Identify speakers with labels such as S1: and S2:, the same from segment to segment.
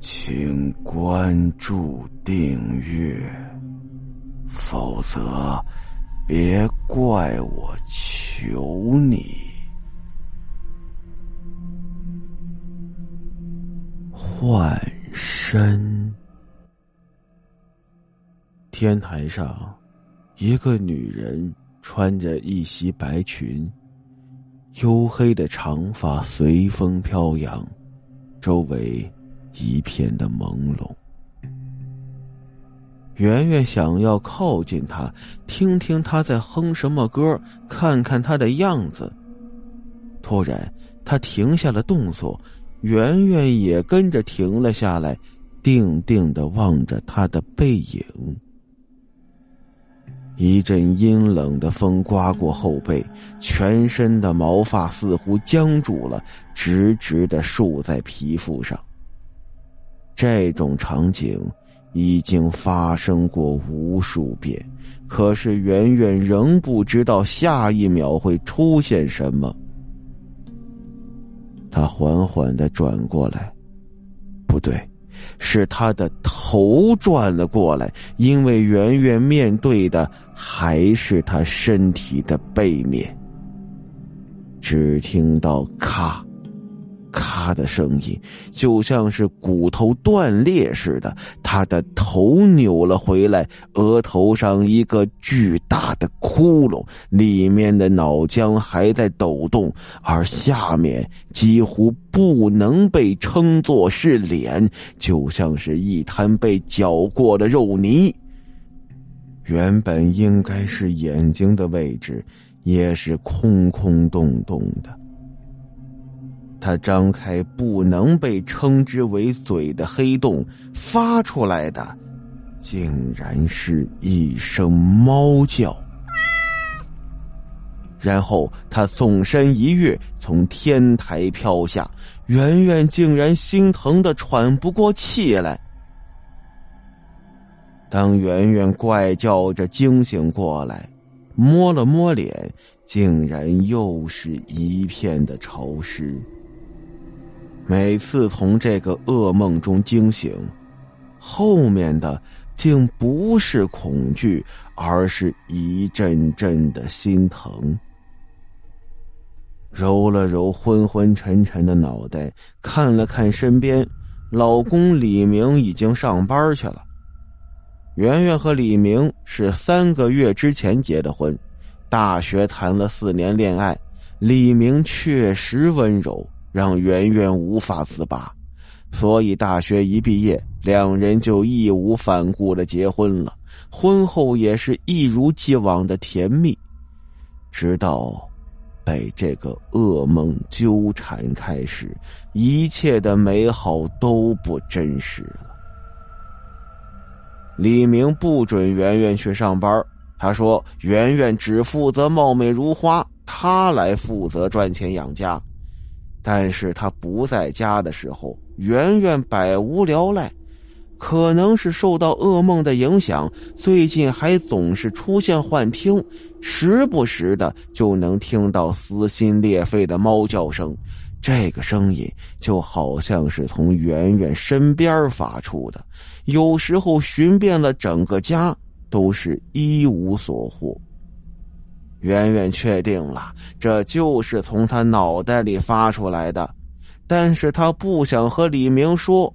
S1: 请关注订阅，否则别怪我求你。换身。天台上，一个女人穿着一袭白裙，黝黑的长发随风飘扬，周围一片的朦胧。圆圆想要靠近他，听听他在哼什么歌，看看他的样子。突然，他停下了动作，圆圆也跟着停了下来，定定的望着他的背影。一阵阴冷的风刮过后背，全身的毛发似乎僵住了，直直的竖在皮肤上。这种场景已经发生过无数遍，可是圆圆仍不知道下一秒会出现什么。他缓缓的转过来，不对。是他的头转了过来，因为圆圆面对的还是他身体的背面。只听到咔。咔的声音，就像是骨头断裂似的。他的头扭了回来，额头上一个巨大的窟窿，里面的脑浆还在抖动，而下面几乎不能被称作是脸，就像是一滩被搅过的肉泥。原本应该是眼睛的位置，也是空空洞洞的。他张开不能被称之为嘴的黑洞，发出来的，竟然是一声猫叫。然后他纵身一跃，从天台飘下，圆圆竟然心疼的喘不过气来。当圆圆怪叫着惊醒过来，摸了摸脸，竟然又是一片的潮湿。每次从这个噩梦中惊醒，后面的竟不是恐惧，而是一阵阵的心疼。揉了揉昏昏沉沉的脑袋，看了看身边，老公李明已经上班去了。圆圆和李明是三个月之前结的婚，大学谈了四年恋爱，李明确实温柔。让圆圆无法自拔，所以大学一毕业，两人就义无反顾的结婚了。婚后也是一如既往的甜蜜，直到被这个噩梦纠缠开始，一切的美好都不真实了。李明不准圆圆去上班，他说：“圆圆只负责貌美如花，他来负责赚钱养家。”但是他不在家的时候，圆圆百无聊赖，可能是受到噩梦的影响，最近还总是出现幻听，时不时的就能听到撕心裂肺的猫叫声，这个声音就好像是从圆圆身边发出的，有时候寻遍了整个家，都是一无所获。圆圆确定了，这就是从他脑袋里发出来的，但是他不想和李明说。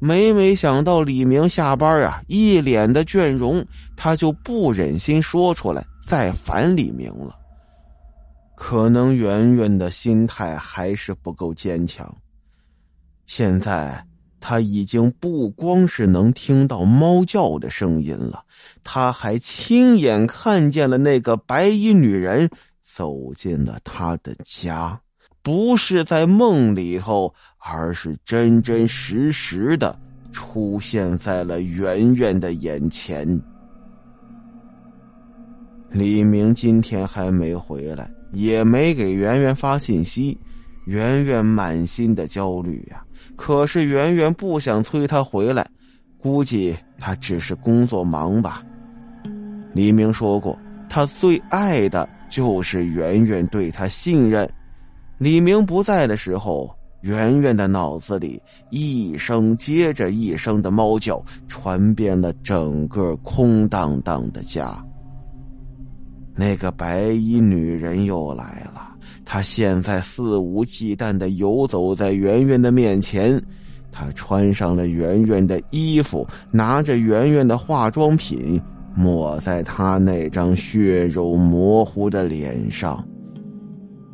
S1: 每每想到李明下班啊，一脸的倦容，他就不忍心说出来，再烦李明了。可能圆圆的心态还是不够坚强。现在。他已经不光是能听到猫叫的声音了，他还亲眼看见了那个白衣女人走进了他的家，不是在梦里头，而是真真实实的出现在了圆圆的眼前。李明今天还没回来，也没给圆圆发信息，圆圆满心的焦虑呀。可是圆圆不想催他回来，估计他只是工作忙吧。黎明说过，他最爱的就是圆圆对他信任。李明不在的时候，圆圆的脑子里一声接着一声的猫叫传遍了整个空荡荡的家。那个白衣女人又来了，他现在肆无忌惮的游走在圆圆的面前，他穿上了圆圆的衣服，拿着圆圆的化妆品抹在她那张血肉模糊的脸上。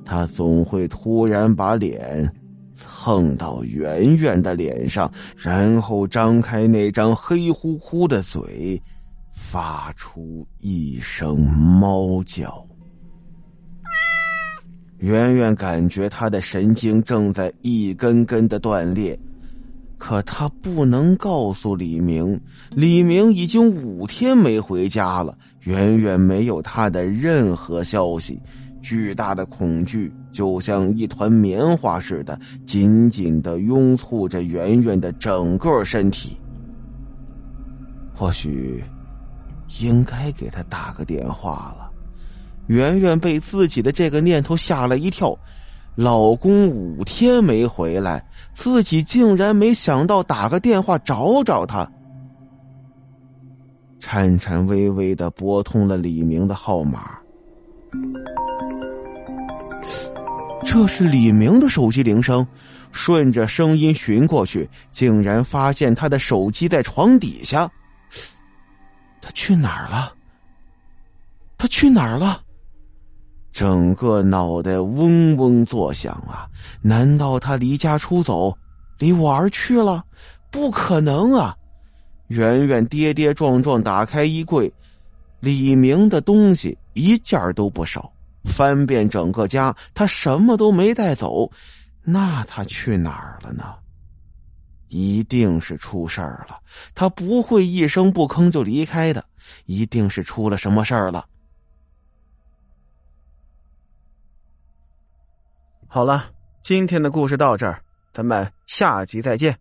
S1: 他总会突然把脸。蹭到圆圆的脸上，然后张开那张黑乎乎的嘴，发出一声猫叫。圆圆感觉他的神经正在一根根的断裂，可他不能告诉李明，李明已经五天没回家了，圆圆没有他的任何消息。巨大的恐惧就像一团棉花似的，紧紧的拥簇着圆圆的整个身体。或许，应该给他打个电话了。圆圆被自己的这个念头吓了一跳，老公五天没回来，自己竟然没想到打个电话找找他。颤颤巍巍的拨通了李明的号码。这是李明的手机铃声，顺着声音寻过去，竟然发现他的手机在床底下。他去哪儿了？他去哪儿了？整个脑袋嗡嗡作响啊！难道他离家出走，离我而去了？不可能啊！圆圆跌跌撞撞打开衣柜，李明的东西一件都不少。翻遍整个家，他什么都没带走，那他去哪儿了呢？一定是出事儿了，他不会一声不吭就离开的，一定是出了什么事儿了。好了，今天的故事到这儿，咱们下集再见。